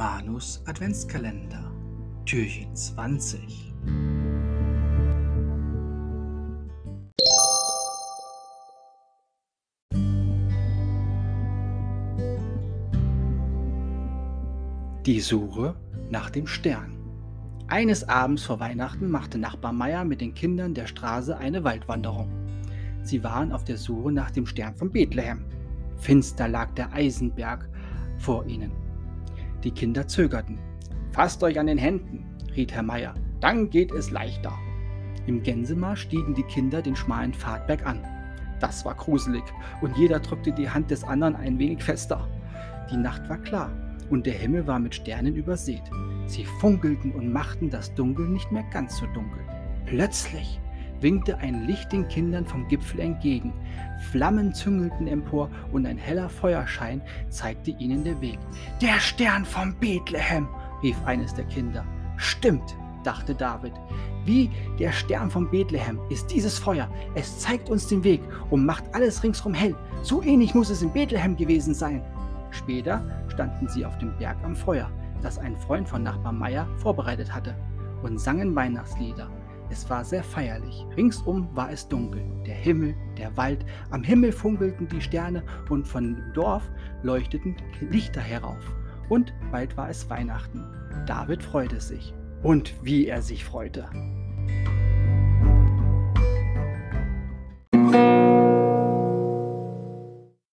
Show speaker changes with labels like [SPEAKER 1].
[SPEAKER 1] Manus Adventskalender, Türchen 20. Die Suche nach dem Stern. Eines Abends vor Weihnachten machte Nachbar Meier mit den Kindern der Straße eine Waldwanderung. Sie waren auf der Suche nach dem Stern von Bethlehem. Finster lag der Eisenberg vor ihnen. Die Kinder zögerten. Fasst euch an den Händen, riet Herr Meier, dann geht es leichter. Im Gänsemarsch stiegen die Kinder den schmalen Pfad bergan. Das war gruselig und jeder drückte die Hand des anderen ein wenig fester. Die Nacht war klar und der Himmel war mit Sternen übersät. Sie funkelten und machten das Dunkel nicht mehr ganz so dunkel. Plötzlich winkte ein Licht den Kindern vom Gipfel entgegen. Flammen züngelten empor und ein heller Feuerschein zeigte ihnen den Weg. Der Stern von Bethlehem, rief eines der Kinder. Stimmt, dachte David. Wie der Stern von Bethlehem ist dieses Feuer. Es zeigt uns den Weg und macht alles ringsrum hell. So ähnlich muss es in Bethlehem gewesen sein. Später standen sie auf dem Berg am Feuer, das ein Freund von Nachbar Meier vorbereitet hatte, und sangen Weihnachtslieder. Es war sehr feierlich. Ringsum war es dunkel. Der Himmel, der Wald, am Himmel funkelten die Sterne und von dem Dorf leuchteten Lichter herauf. Und bald war es Weihnachten. David freute sich. Und wie er sich freute.